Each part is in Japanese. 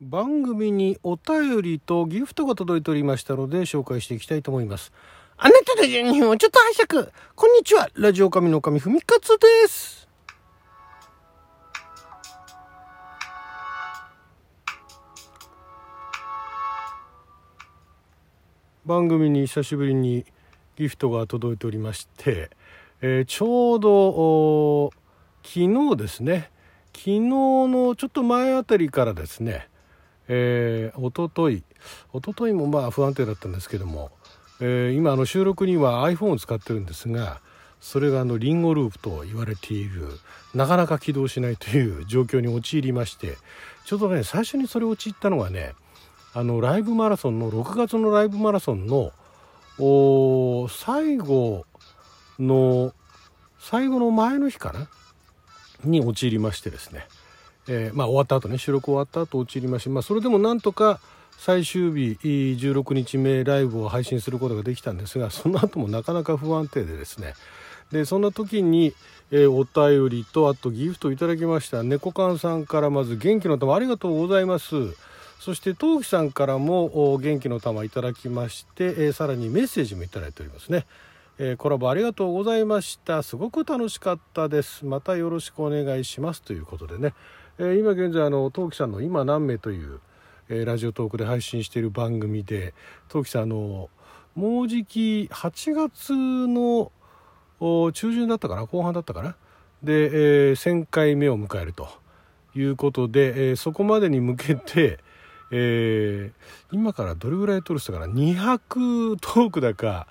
番組にお便りとギフトが届いておりましたので紹介していきたいと思います。あなたの12分をちょっと拝借。こんにちは。ラジオ神の神ふみかつです。番組に久しぶりにギフトが届いておりまして、えーちょうどお昨日ですね昨日のちょっと前あたりからですねえー、おとといおとといもまあ不安定だったんですけども、えー今あの収録には iPhone を使ってるんですがそれがあのリンゴループと言われているなかなか起動しないという 状況に陥りましてちょうどね最初にそれ陥ったのがねあのライブマラソンの6月のライブマラソンのお最後の最後の前の日かな？に陥りましてですね、えーまあ終わった後ね収録終わった後陥りまして、まあ、それでもなんとか最終日16日目ライブを配信することができたんですがその後もなかなか不安定でですね。でそんな時に、えーお便りとあとギフトをいただきました。猫缶さんからまず元気の玉ありがとうございます。そして東輝さんからも元気の玉いただきまして、えーさらにメッセージもいただいておりますね。えーコラボありがとうございました。すごく楽しかったです。またよろしくお願いします。ということでね、えー今現在あの東輝さんの今何名という、えーラジオトークで配信している番組で東輝さんあのもうじき8月の中旬だったかな後半だったかなで、えー1000回目を迎えるということで、えーそこまでに向けて、えー今からどれぐらい撮る人かな200トークだか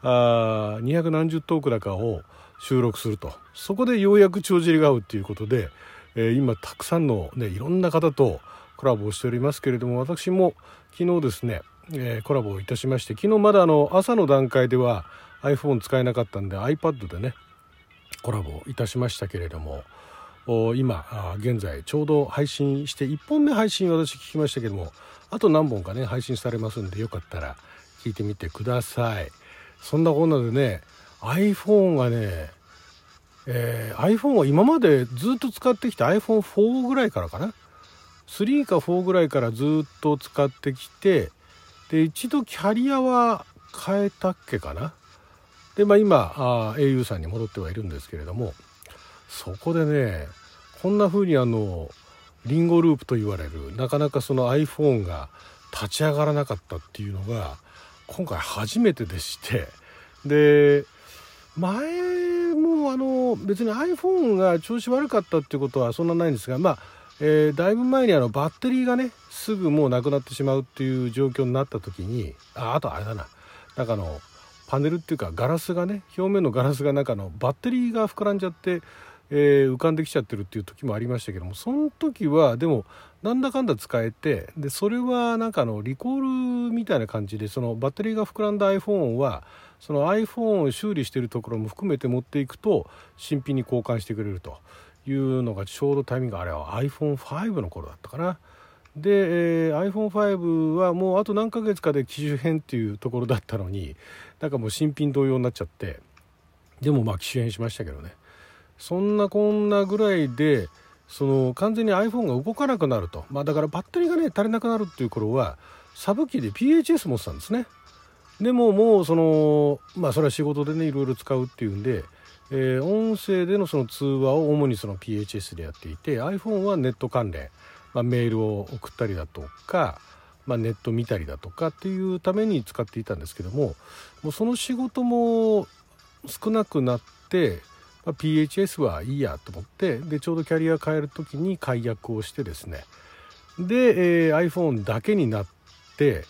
あ200何十トークだかを収録すると。そこでようやく帳尻が合うっていうことで、えー今たくさんの、ね、いろんな方とコラボをしておりますけれども私も昨日ですね、えーコラボをいたしまして昨日まだあの朝の段階では iPhone 使えなかったんで iPad でねコラボいたしましたけれども今現在ちょうど配信して1本目配信私聞きましたけどもあと何本かね配信されますんでよかったら聞いてみてください。そんなこんなでね iPhone がね、えー iPhone は今までずっと使ってきた iPhone4 ぐらいからかな。3か4ぐらいからずっと使ってきてで一度キャリアは変えたっけかな。でまあ今あ au さんに戻ってはいるんですけれどもそこでねこんな風にあのリンゴループと言われるなかなかその iPhone が立ち上がらなかったっていうのが今回初めてでしてで前あの別に iPhone が調子悪かったっていうことはそんなないんですがまあ、えーだいぶ前にあのバッテリーがねすぐもうなくなってしまうっていう状況になった時にああとあれだな。なんかのパネルっていうかガラスがね表面のガラスが中のバッテリーが膨らんじゃって、えー浮かんできちゃってるっていう時もありましたけどもその時はでもなんだかんだ使えてでそれはなんかのリコールみたいな感じでそのバッテリーが膨らんだ iPhone はその iPhone を修理しているところも含めて持っていくと新品に交換してくれるというのがちょうどタイミングあれは iPhone5 の頃だったかな。で、えー iPhone5 はもうあと何ヶ月かで機種変っていうところだったのになんかもう新品同様になっちゃってでもまあ機種変しましたけどね。そんなこんなぐらいでその完全に iPhone が動かなくなると。まあだからバッテリーがね足りなくなるっていう頃はサブ機で PHS 持ってたんですね。でももうそのまあそれは仕事でねいろいろ使うっていうんで、えー音声でのその通話を主にその PHS でやっていて iPhone はネット関連、まあ、メールを送ったりだとか、まあ、ネット見たりだとかっていうために使っていたんですけどももうその仕事も少なくなって、まあ、PHS はいいやと思ってでちょうどキャリア変える時に解約をしてですね。で、えー iPhone だけになって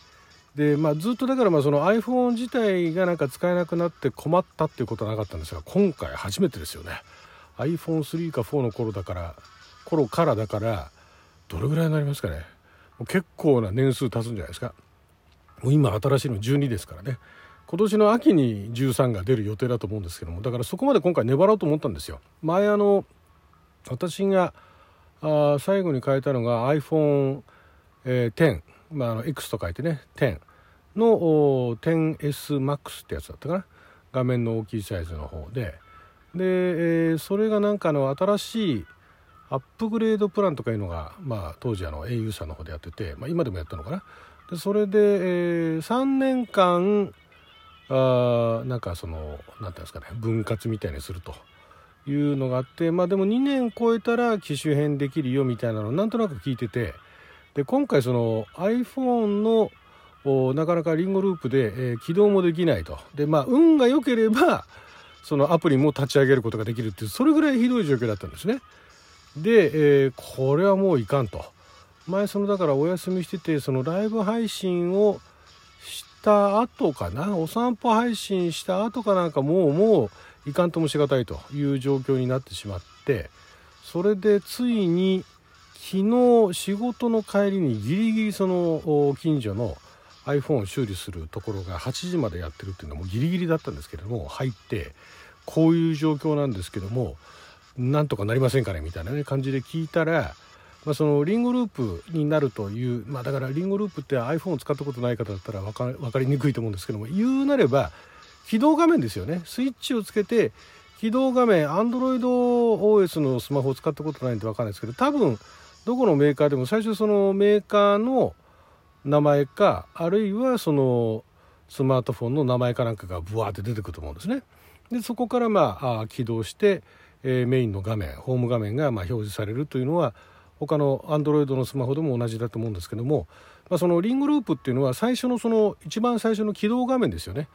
で、まあ、ずっとだからまあその iPhone 自体がなんか使えなくなって困ったっていうことはなかったんですが今回初めてですよね。iPhone3 か4の頃だから頃からだからどれぐらいになりますかね。結構な年数経つんじゃないですか。もう今新しいの12ですからね。今年の秋に13が出る予定だと思うんですけどもだからそこまで今回粘ろうと思ったんですよ。前あの私があ最後に変えたのが iPhone、えー10、まあ、あの X と書いてね10の 10SMAX ってやつだったかな。画面の大きいサイズの方で。で、えーそれがなんかの新しいアップグレードプランとかいうのが、まあ、当時あの au さんの方でやってて、まあ、今でもやったのかな。でそれで、えー、3年間あなんかその何て言うんですかね分割みたいにするというのがあってまあでも2年超えたら機種変できるよみたいなのをなんとなく聞いててで今回その iPhone のなかなかリンゴループで、えー、起動もできないと。でまあ運が良ければそのアプリも立ち上げることができるっていうそれぐらいひどい状況だったんですね。で、えー、これはもういかんと。前そのだからお休みしててそのライブ配信をした後かな？お散歩配信した後かなんかもうもういかんともしがたいという状況になってしまってそれでついに昨日仕事の帰りにギリギリその近所の iPhone を修理するところが8時までやってるっていうのもギリギリだったんですけれども入ってこういう状況なんですけどもなんとかなりませんかねみたいな、感じで聞いたら、まあ、そのリンゴループになるという、まあ、だからリンゴループって iPhone を使ったことない方だったら分か分かりにくいと思うんですけども言うなれば起動画面ですよね。スイッチをつけて起動画面 AndroidOS のスマホを使ったことないんで分かんないですけど多分どこのメーカーでも最初そのメーカーの名前かあるいはそのスマートフォンの名前かなんかがブワーって出てくると思うんですね。でそこからまあ起動して、えー、メインの画面ホーム画面がま表示されるというのは他の Android のスマホでも同じだと思うんですけども、まあ、そのリングループっていうのは最初のその一番最初の起動画面ですよね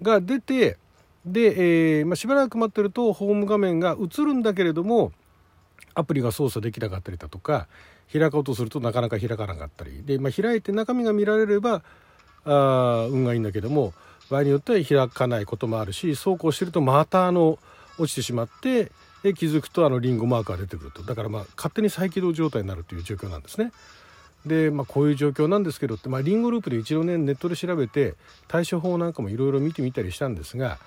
が出てで、えーまあ、しばらく待ってるとホーム画面が映るんだけれどもアプリが操作できなかったりだとか開こうとするとなかなか開かなかったりで、まあ、開いて中身が見られればあ運がいいんだけども場合によっては開かないこともあるしそうこうしてるとまたあの落ちてしまってで気づくとあのリンゴマークが出てくるとだからまあ勝手に再起動状態になるという状況なんですね。で、まあ、こういう状況なんですけどって、まあ、リンゴループで一度ねネットで調べて対処法なんかもいろいろ見てみたりしたんですが、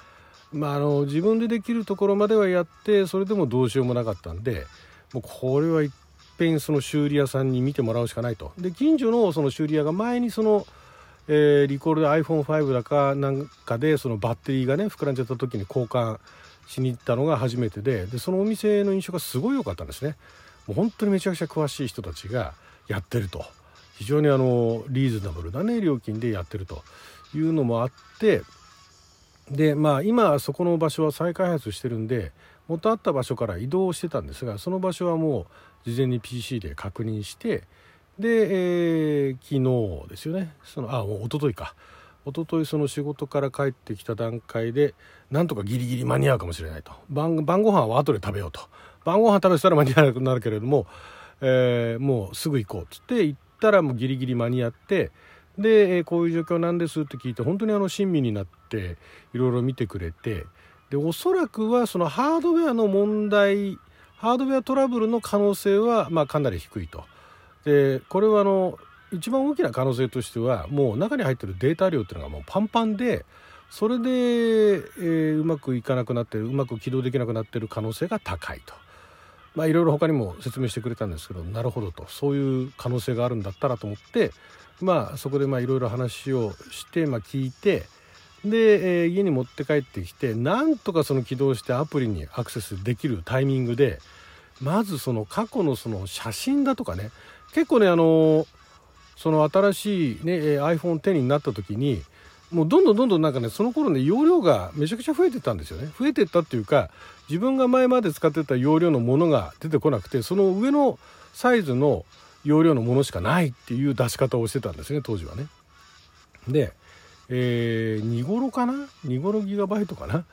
まあ、あの自分でできるところまではやってそれでもどうしようもなかったんでもうこれはいっぺんその修理屋さんに見てもらうしかないと。で近所のその修理屋が前にそのえー、リコールで iPhone5 だかなんかでそのバッテリーがね膨らんじゃった時に交換しに行ったのが初めてででそのお店の印象がすごい良かったんですねもう本当にめちゃくちゃ詳しい人たちがやってると非常にあのリーズナブルなね料金でやってるというのもあってでまあ今そこの場所は再開発してるんで元あった場所から移動してたんですがその場所はもう事前に PC で確認してで、えー、昨日ですよね。そのあもう一昨日か一昨日その仕事から帰ってきた段階でなんとかギリギリ間に合うかもしれないと。晩晩ご飯は後で食べようと。晩ご飯食べたら間に合わなくなるけれども、えー、もうすぐ行こうっつって行ったらもうギリギリ間に合ってで、え、こういう状況なんですって聞いて本当にあの親身になっていろいろ見てくれてでおそらくはそのハードウェアの問題ハードウェアトラブルの可能性はまあかなり低いと。でこれはあの一番大きな可能性としてはもう中に入ってるデータ量っていうのがもうパンパンでそれで、えー、うまくいかなくなってるうまく起動できなくなってる可能性が高いと。まあいろいろ他にも説明してくれたんですけどなるほどとそういう可能性があるんだったらと思ってまあそこでまあいろいろ話をしてまあ聞いてで、えー、家に持って帰ってきてなんとかその起動してアプリにアクセスできるタイミングでまずその過去のその写真だとかね結構ねあのその新しい、ね、iPhone10 になった時にもうどんどんどんどんなんかねその頃ね容量がめちゃくちゃ増えてたんですよね増えてったっていうか自分が前まで使ってた容量のものが出てこなくてその上のサイズの容量のものしかないっていう出し方をしてたんですね当時はね。で、えー、2頃かな？2頃ギガバイトかな？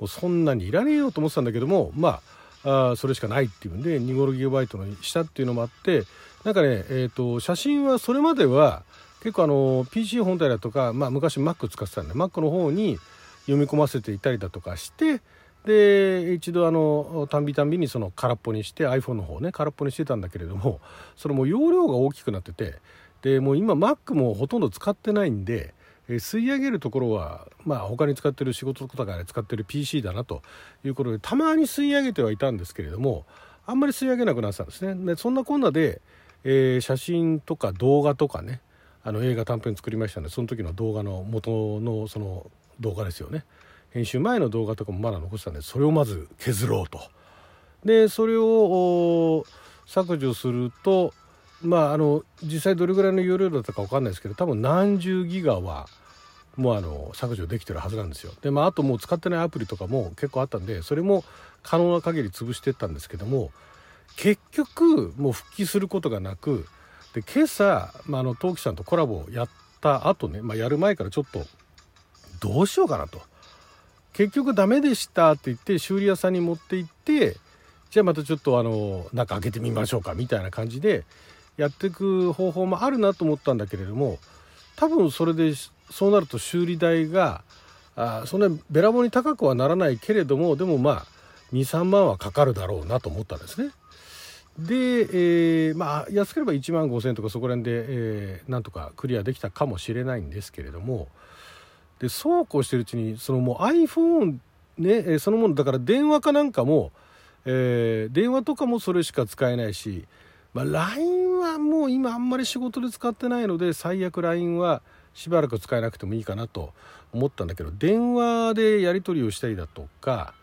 もうそんなにいらねえよと思ってたんだけどもまああそれしかないっていうんで2ゴロギガバイトのしたっていうのもあってなんかね、えーと、写真はそれまでは結構あの PC 本体だとか、まあ、昔 Mac 使ってたんで Mac の方に読み込ませていたりだとかしてで一度あのたんびたんびにその空っぽにして iPhone の方ね空っぽにしてたんだけれどもそれも容量が大きくなっててでもう今 Mac もほとんど使ってないんでえ吸い上げるところは、まあ、他に使ってる仕事とかで使ってる PC だなということでたまに吸い上げてはいたんですけれどもあんまり吸い上げなくなってたんですね。でそんなこんなで、えー、写真とか動画とかねあの映画短編作りましたのでその時の動画の元のその動画ですよね。編集前の動画とかもまだ残してたんでそれをまず削ろうと。でそれを削除するとまああの実際どれぐらいの容量だったか分かんないですけど多分何十ギガはもうあの削除できてるはずなんですよ。でまああともう使ってないアプリとかも結構あったんでそれも可能な限り潰してったんですけども結局もう復帰することがなくで今朝、まあ、あの陶器さんとコラボをやった後ね、まあ、やる前からちょっとどうしようかなと。結局ダメでしたって言って修理屋さんに持って行ってじゃあまたちょっとあの中開けてみましょうかみたいな感じでやっていく方法もあるなと思ったんだけれども多分それでそうなると修理代があそんなべらぼうに高くはならないけれどもでもまあ23万はかかるだろうなと思ったんですね。で、えー、まあ安ければ1万5,000とかそこら辺で、えー、なんとかクリアできたかもしれないんですけれどもでそうこうしてるうちにそのもう iPhone ねそのものだから電話かなんかも、えー、電話とかもそれしか使えないし、まあ、LINE はもう今あんまり仕事で使ってないので最悪 LINE はしばらく使えなくてもいいかなと思ったんだけど電話でやり取りをしたりだとか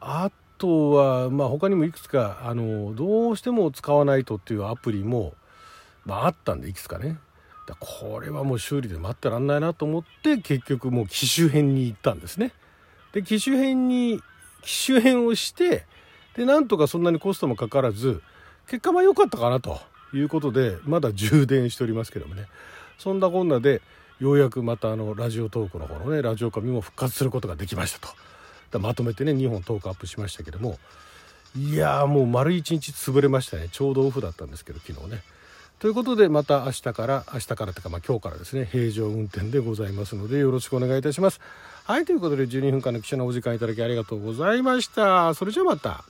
あとは、まあ、他にもいくつかあのどうしても使わないとっていうアプリも、まあ、あったんでいくつかねだこれはもう修理で待ってらんないなと思って結局もう機種変に行ったんですね。で機種変に機種変をしてでなんとかそんなにコストもかからず結果は良かったかなということでまだ充電しておりますけどもねそんなこんなでようやくまたあのラジオトークの方のねラジオ神も復活することができましたと。まとめてね2本トークアップしましたけども。いやーもう丸1日潰れましたね。ちょうどオフだったんですけど昨日ね。ということでまた明日から明日からというかまあ今日からですね。平常運転でございますのでよろしくお願いいたします。はいということで12分間の記者のお時間いただきありがとうございました。それじゃあまた。